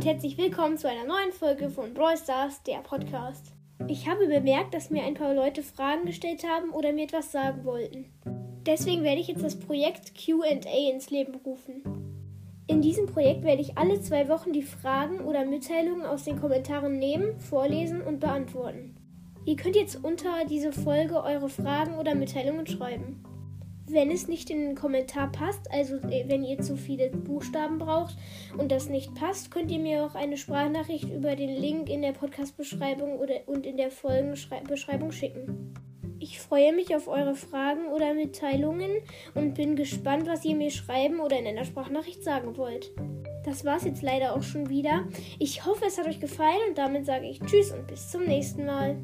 und herzlich willkommen zu einer neuen Folge von Brawl Stars, der Podcast. Ich habe bemerkt, dass mir ein paar Leute Fragen gestellt haben oder mir etwas sagen wollten. Deswegen werde ich jetzt das Projekt QA ins Leben rufen. In diesem Projekt werde ich alle zwei Wochen die Fragen oder Mitteilungen aus den Kommentaren nehmen, vorlesen und beantworten. Ihr könnt jetzt unter diese Folge eure Fragen oder Mitteilungen schreiben. Wenn es nicht in den Kommentar passt, also äh, wenn ihr zu viele Buchstaben braucht und das nicht passt, könnt ihr mir auch eine Sprachnachricht über den Link in der Podcast-Beschreibung und in der Folgenbeschreibung schicken. Ich freue mich auf eure Fragen oder Mitteilungen und bin gespannt, was ihr mir schreiben oder in einer Sprachnachricht sagen wollt. Das war's jetzt leider auch schon wieder. Ich hoffe, es hat euch gefallen und damit sage ich Tschüss und bis zum nächsten Mal.